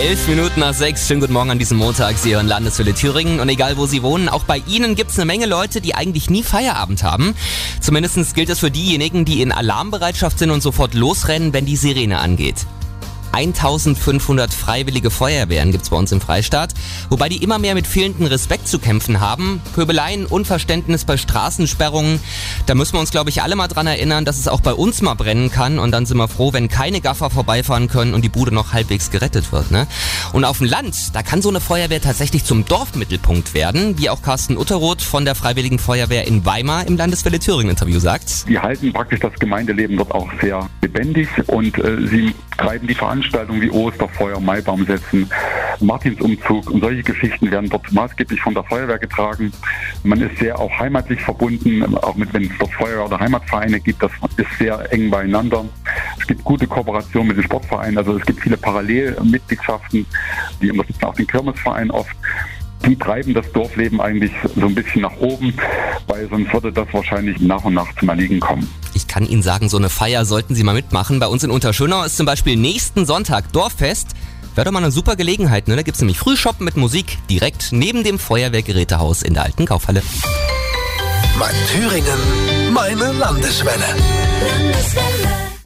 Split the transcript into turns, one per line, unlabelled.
Elf Minuten nach sechs. Schönen guten Morgen an diesem Montag. Sie hören Landeswille Thüringen. Und egal wo Sie wohnen, auch bei Ihnen gibt es eine Menge Leute, die eigentlich nie Feierabend haben. Zumindest gilt das für diejenigen, die in Alarmbereitschaft sind und sofort losrennen, wenn die Sirene angeht. 1500 freiwillige Feuerwehren gibt's bei uns im Freistaat, wobei die immer mehr mit fehlendem Respekt zu kämpfen haben. Pöbeleien, Unverständnis bei Straßensperrungen. Da müssen wir uns, glaube ich, alle mal dran erinnern, dass es auch bei uns mal brennen kann. Und dann sind wir froh, wenn keine Gaffer vorbeifahren können und die Bude noch halbwegs gerettet wird. Ne? Und auf dem Land, da kann so eine Feuerwehr tatsächlich zum Dorfmittelpunkt werden, wie auch Carsten Utterroth von der Freiwilligen Feuerwehr in Weimar im Landeswelle Thüringen Interview sagt.
Die halten praktisch das Gemeindeleben dort auch sehr lebendig und äh, sie treiben die Veranstaltungen wie Osterfeuer, Maibaum setzen, Martinsumzug und solche Geschichten werden dort maßgeblich von der Feuerwehr getragen. Man ist sehr auch heimatlich verbunden, auch mit, wenn es dort Feuerwehr- oder Heimatvereine gibt, das ist sehr eng beieinander. Es gibt gute Kooperation mit den Sportvereinen, also es gibt viele Parallelmitgliedschaften, die unterstützen auch den Kirmesverein oft die treiben das Dorfleben eigentlich so ein bisschen nach oben, weil sonst würde das wahrscheinlich nach und nach zum Erliegen kommen.
Ich kann Ihnen sagen, so eine Feier sollten Sie mal mitmachen. Bei uns in Unterschönau ist zum Beispiel nächsten Sonntag Dorffest. Wäre doch mal eine super Gelegenheit, ne? Da gibt's nämlich Frühshoppen mit Musik direkt neben dem Feuerwehrgerätehaus in der alten Kaufhalle.
Mein Thüringen, meine Landeswelle.
Landeswelle.